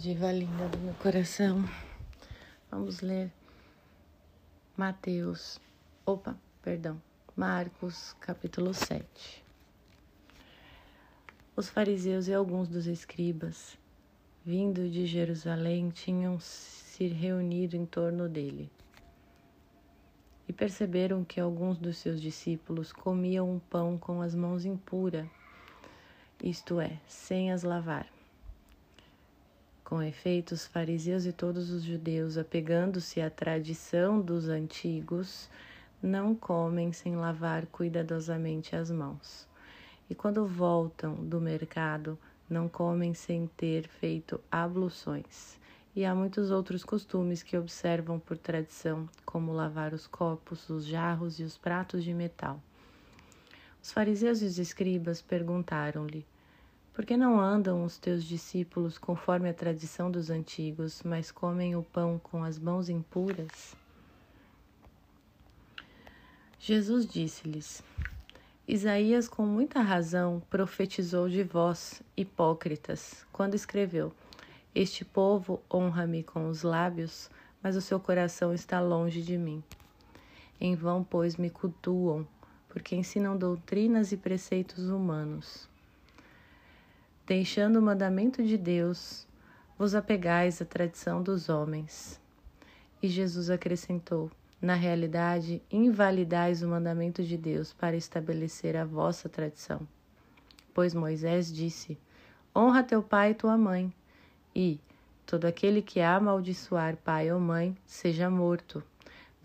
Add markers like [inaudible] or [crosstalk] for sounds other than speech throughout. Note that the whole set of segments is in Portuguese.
diva linda do meu coração. Vamos ler Mateus, opa, perdão, Marcos, capítulo 7. Os fariseus e alguns dos escribas, vindo de Jerusalém, tinham se reunido em torno dele. E perceberam que alguns dos seus discípulos comiam um pão com as mãos impuras, isto é, sem as lavar. Com efeito, os fariseus e todos os judeus, apegando-se à tradição dos antigos, não comem sem lavar cuidadosamente as mãos. E quando voltam do mercado, não comem sem ter feito abluções. E há muitos outros costumes que observam por tradição, como lavar os copos, os jarros e os pratos de metal. Os fariseus e os escribas perguntaram-lhe: por que não andam os teus discípulos conforme a tradição dos antigos, mas comem o pão com as mãos impuras? Jesus disse-lhes: Isaías, com muita razão, profetizou de vós, hipócritas, quando escreveu: Este povo honra-me com os lábios, mas o seu coração está longe de mim. Em vão, pois, me cultuam, porque ensinam doutrinas e preceitos humanos deixando o mandamento de Deus, vos apegais à tradição dos homens. E Jesus acrescentou: Na realidade, invalidais o mandamento de Deus para estabelecer a vossa tradição. Pois Moisés disse: Honra teu pai e tua mãe, e todo aquele que amaldiçoar pai ou mãe seja morto.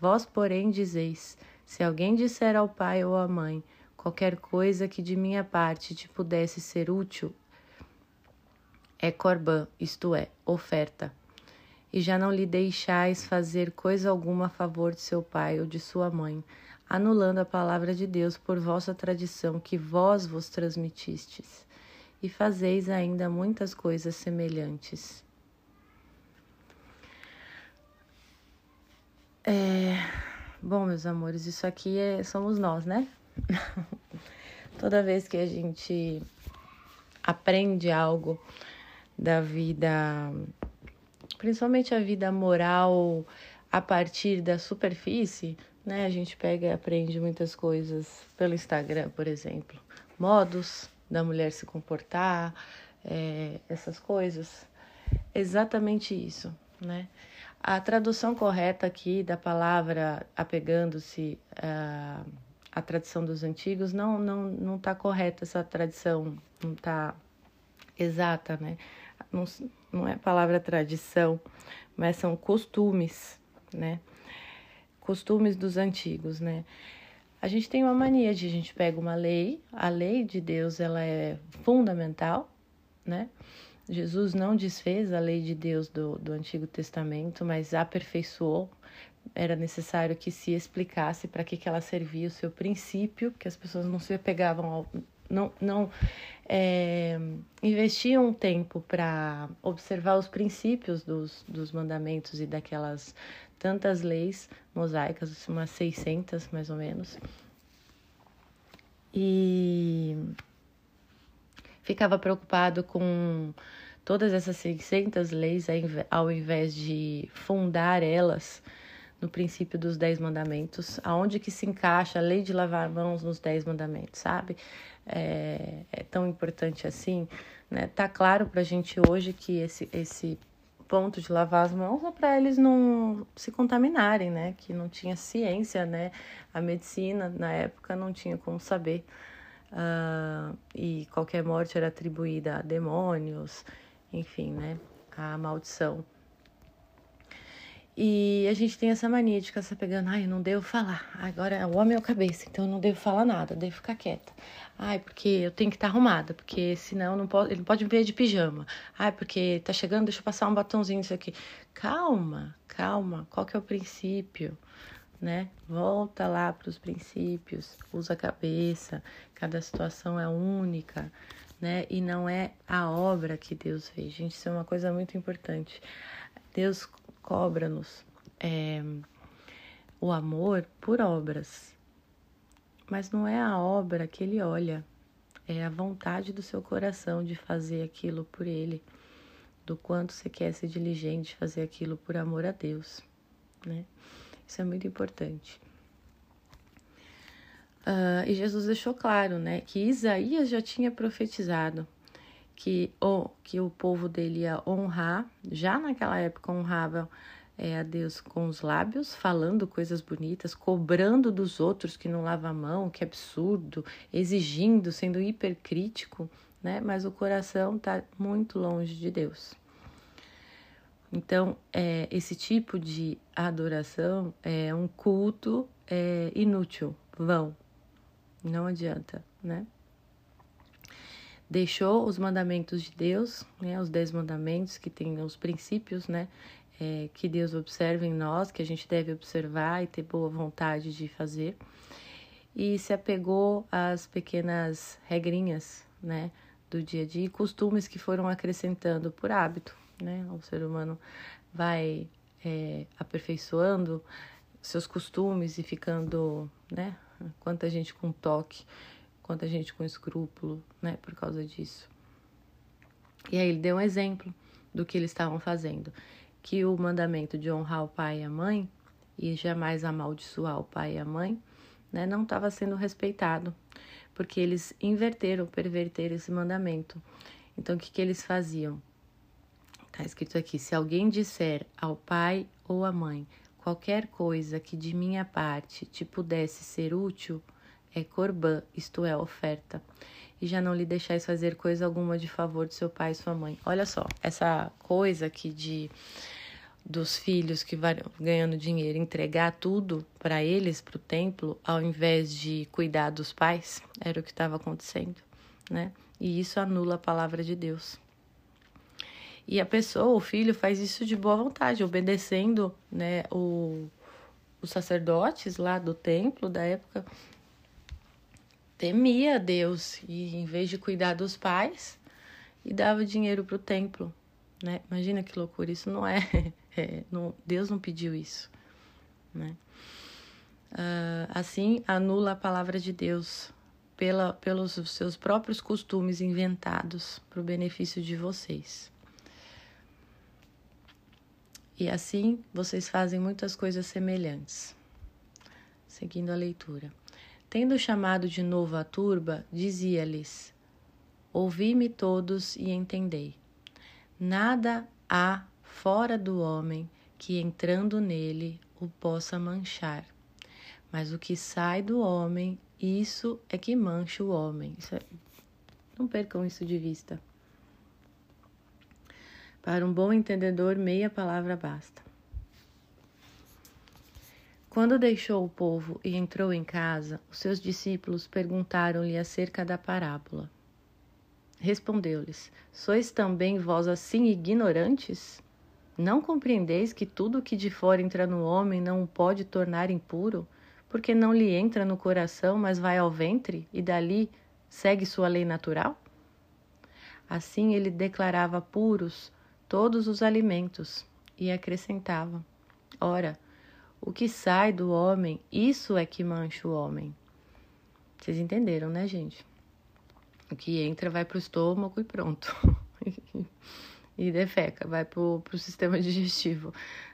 Vós, porém, dizeis: Se alguém disser ao pai ou à mãe qualquer coisa que de minha parte te pudesse ser útil, é corbã, isto é, oferta. E já não lhe deixais fazer coisa alguma a favor de seu pai ou de sua mãe, anulando a palavra de Deus por vossa tradição que vós vos transmitistes. E fazeis ainda muitas coisas semelhantes. É... Bom, meus amores, isso aqui é... somos nós, né? [laughs] Toda vez que a gente aprende algo da vida, principalmente a vida moral a partir da superfície, né? A gente pega e aprende muitas coisas pelo Instagram, por exemplo, modos da mulher se comportar, é, essas coisas. Exatamente isso, né? A tradução correta aqui da palavra apegando-se à, à tradição dos antigos não não não está correta essa tradição, não está exata, né? Não, não é a palavra tradição, mas são costumes, né? Costumes dos antigos, né? A gente tem uma mania de a gente pega uma lei, a lei de Deus ela é fundamental, né? Jesus não desfez a lei de Deus do, do Antigo Testamento, mas aperfeiçoou. Era necessário que se explicasse para que, que ela servia, o seu princípio, que as pessoas não se apegavam ao, não, não é, investiam um tempo para observar os princípios dos, dos mandamentos e daquelas tantas leis mosaicas, umas 600 mais ou menos. E ficava preocupado com todas essas 600 leis ao invés de fundar elas no princípio dos dez mandamentos, aonde que se encaixa a lei de lavar mãos nos dez mandamentos, sabe? é, é tão importante assim, né? Tá claro para a gente hoje que esse, esse ponto de lavar as mãos é para eles não se contaminarem, né? Que não tinha ciência, né? A medicina na época não tinha como saber. Uh, e qualquer morte era atribuída a demônios, enfim, né? A maldição. E a gente tem essa mania de ficar se pegando, ai, eu não devo falar. Agora o homem é o cabeça, então eu não devo falar nada, devo ficar quieta. Ai, porque eu tenho que estar arrumada, porque senão não pode, ele pode me ver de pijama. Ai, porque tá chegando, deixa eu passar um batonzinho isso aqui. Calma, calma. Qual que é o princípio? Né? Volta lá para os princípios, usa a cabeça. Cada situação é única, né? E não é a obra que Deus fez. Gente, isso é uma coisa muito importante. Deus cobra-nos é, o amor por obras, mas não é a obra que ele olha, é a vontade do seu coração de fazer aquilo por ele, do quanto você quer ser diligente, fazer aquilo por amor a Deus, né? Isso é muito importante. Uh, e Jesus deixou claro, né, que Isaías já tinha profetizado que o, que o povo dele ia honrar, já naquela época honrava é, a Deus com os lábios, falando coisas bonitas, cobrando dos outros que não lava a mão, que absurdo, exigindo, sendo hipercrítico, né? Mas o coração está muito longe de Deus. Então, é, esse tipo de adoração é um culto é, inútil, vão, não adianta, né? Deixou os mandamentos de Deus, né, os dez mandamentos que tem os princípios, né, é, que Deus observa em nós, que a gente deve observar e ter boa vontade de fazer, e se apegou às pequenas regrinhas, né, do dia a dia e costumes que foram acrescentando por hábito, né? O ser humano vai é, aperfeiçoando seus costumes e ficando, né? Quanta gente com toque, quanta gente com escrúpulo, né? Por causa disso. E aí ele deu um exemplo do que eles estavam fazendo, que o mandamento de honrar o pai e a mãe e jamais amaldiçoar o pai e a mãe, né, não estava sendo respeitado, porque eles inverteram, perverteram esse mandamento. Então, o que, que eles faziam? Está escrito aqui: se alguém disser ao pai ou à mãe qualquer coisa que de minha parte te pudesse ser útil, é corbã, isto é, oferta. E já não lhe deixais fazer coisa alguma de favor de seu pai e sua mãe. Olha só, essa coisa aqui de dos filhos que vão ganhando dinheiro entregar tudo para eles, para o templo, ao invés de cuidar dos pais, era o que estava acontecendo, né? E isso anula a palavra de Deus. E a pessoa, o filho, faz isso de boa vontade, obedecendo né, o, os sacerdotes lá do templo da época. Temia Deus e, em vez de cuidar dos pais, e dava dinheiro para o templo. Né? Imagina que loucura, isso não é, [laughs] é não, Deus não pediu isso. Né? Uh, assim, anula a palavra de Deus pela, pelos seus próprios costumes inventados para o benefício de vocês. E assim vocês fazem muitas coisas semelhantes. Seguindo a leitura. Tendo chamado de novo a turba, dizia-lhes: Ouvi-me todos e entendei. Nada há fora do homem que entrando nele o possa manchar. Mas o que sai do homem, isso é que mancha o homem. É... Não percam isso de vista. Para um bom entendedor, meia palavra basta. Quando deixou o povo e entrou em casa, os seus discípulos perguntaram-lhe acerca da parábola. Respondeu-lhes: Sois também vós assim ignorantes? Não compreendeis que tudo que de fora entra no homem não o pode tornar impuro, porque não lhe entra no coração, mas vai ao ventre e dali segue sua lei natural? Assim ele declarava puros todos os alimentos e acrescentava: Ora, o que sai do homem, isso é que mancha o homem. Vocês entenderam, né, gente? O que entra vai para o estômago e pronto. [laughs] e defeca, vai para o sistema [laughs] digestivo,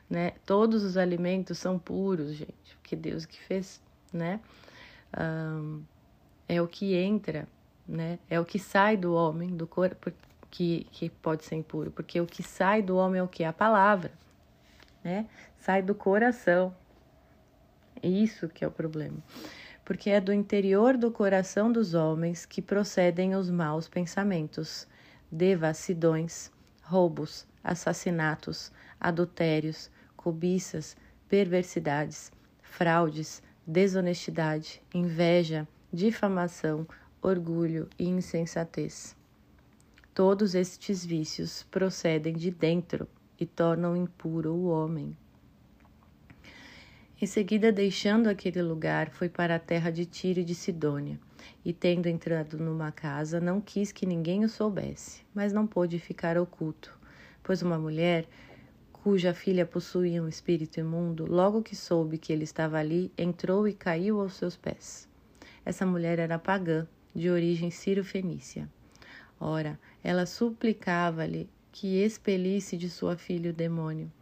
né? Todos os alimentos são puros, gente, porque Deus que fez, né? Um, é o que entra, né? É o que sai do homem, do corpo, que, que pode ser impuro, porque o que sai do homem é o que? A palavra, né? Sai do coração. Isso que é o problema. Porque é do interior do coração dos homens que procedem os maus pensamentos, devassidões, roubos, assassinatos, adultérios, cobiças, perversidades, fraudes, desonestidade, inveja, difamação, orgulho e insensatez. Todos estes vícios procedem de dentro e tornam impuro o homem. Em seguida, deixando aquele lugar, foi para a terra de Tiro e de Sidônia, e tendo entrado numa casa, não quis que ninguém o soubesse, mas não pôde ficar oculto, pois uma mulher cuja filha possuía um espírito imundo, logo que soube que ele estava ali, entrou e caiu aos seus pés. Essa mulher era pagã, de origem sírio-fenícia. Ora, ela suplicava-lhe que expelisse de sua filha o demônio.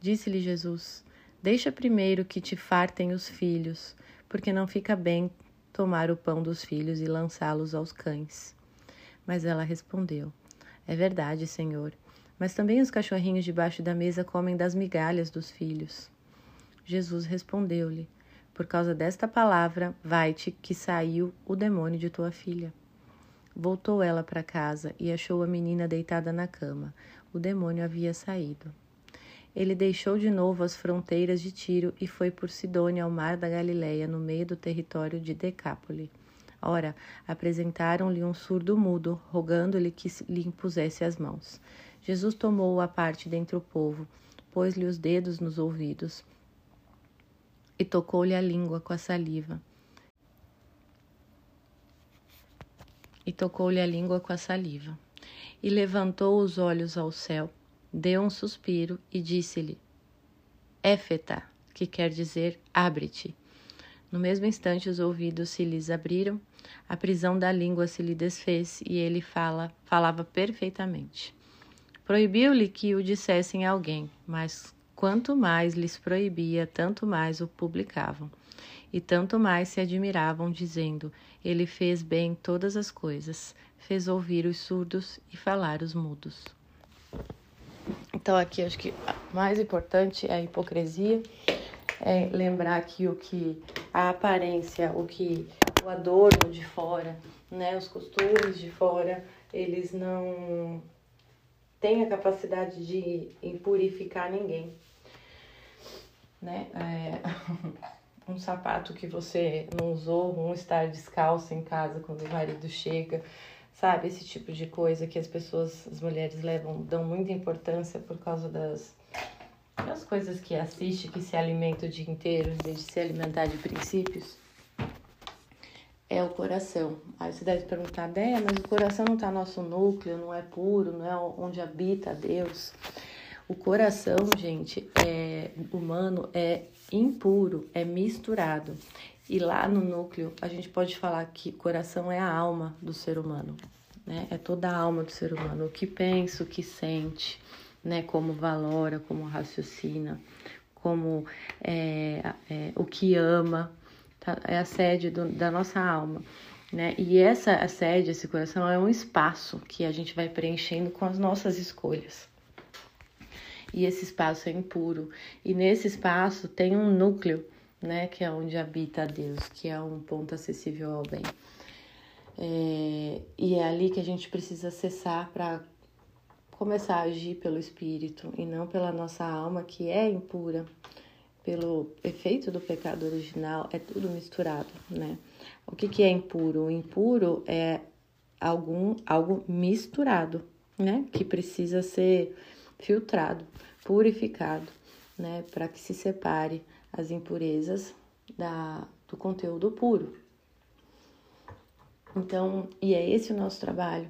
Disse-lhe Jesus: Deixa primeiro que te fartem os filhos, porque não fica bem tomar o pão dos filhos e lançá-los aos cães. Mas ela respondeu: É verdade, Senhor, mas também os cachorrinhos debaixo da mesa comem das migalhas dos filhos. Jesus respondeu-lhe: Por causa desta palavra, vai-te que saiu o demônio de tua filha. Voltou ela para casa e achou a menina deitada na cama. O demônio havia saído. Ele deixou de novo as fronteiras de Tiro e foi por Sidônia ao mar da Galileia, no meio do território de Decápole. Ora, apresentaram-lhe um surdo mudo, rogando-lhe que lhe impusesse as mãos. Jesus tomou-o à parte dentre o povo, pôs-lhe os dedos nos ouvidos e tocou-lhe a língua com a saliva. E tocou-lhe a língua com a saliva. E levantou os olhos ao céu deu um suspiro e disse-lhe: Éfeta, que quer dizer abre-te. No mesmo instante, os ouvidos se lhes abriram, a prisão da língua se lhe desfez e ele fala, falava perfeitamente. Proibiu-lhe que o dissessem a alguém, mas quanto mais lhes proibia, tanto mais o publicavam. E tanto mais se admiravam, dizendo: Ele fez bem todas as coisas, fez ouvir os surdos e falar os mudos. Então, aqui acho que a mais importante é a hipocrisia, é lembrar que o que a aparência, o que o adorno de fora, né, os costumes de fora, eles não têm a capacidade de impurificar ninguém, né? É, [laughs] um sapato que você não usou, um estar descalço em casa quando o marido chega, sabe? Esse tipo de coisa que as pessoas, as mulheres levam, dão muita importância por causa das, das coisas que assiste, que se alimenta o dia inteiro, em vez de se alimentar de princípios. É o coração. Aí você deve perguntar, Déia, mas o coração não está no nosso núcleo, não é puro, não é onde habita Deus. O coração, gente, é humano é impuro, é misturado. E lá no núcleo, a gente pode falar que coração é a alma do ser humano, né? É toda a alma do ser humano, o que pensa, o que sente, né? Como valora, como raciocina, como é, é, o que ama, tá? é a sede do, da nossa alma. Né? E essa sede, esse coração, é um espaço que a gente vai preenchendo com as nossas escolhas. E esse espaço é impuro. E nesse espaço tem um núcleo né? Que é onde habita Deus, que é um ponto acessível ao bem. É, e é ali que a gente precisa acessar para começar a agir pelo Espírito e não pela nossa alma, que é impura, pelo efeito do pecado original, é tudo misturado, né? O que, que é impuro? O impuro é algum, algo misturado, né? Que precisa ser filtrado, purificado, né? Para que se separe as impurezas da, do conteúdo puro. Então, e é esse o nosso trabalho.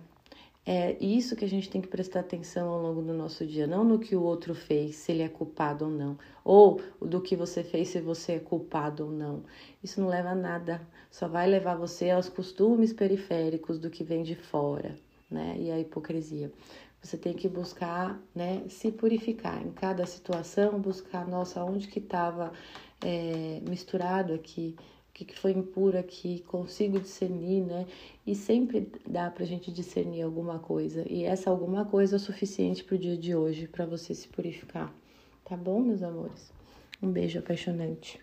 É isso que a gente tem que prestar atenção ao longo do nosso dia, não no que o outro fez, se ele é culpado ou não, ou do que você fez, se você é culpado ou não. Isso não leva a nada, só vai levar você aos costumes periféricos do que vem de fora, né? E a hipocrisia. Você tem que buscar, né, se purificar em cada situação, buscar, nossa, onde que estava é, misturado aqui, o que, que foi impuro aqui, consigo discernir, né? E sempre dá pra gente discernir alguma coisa. E essa alguma coisa é o suficiente pro dia de hoje, para você se purificar. Tá bom, meus amores? Um beijo apaixonante.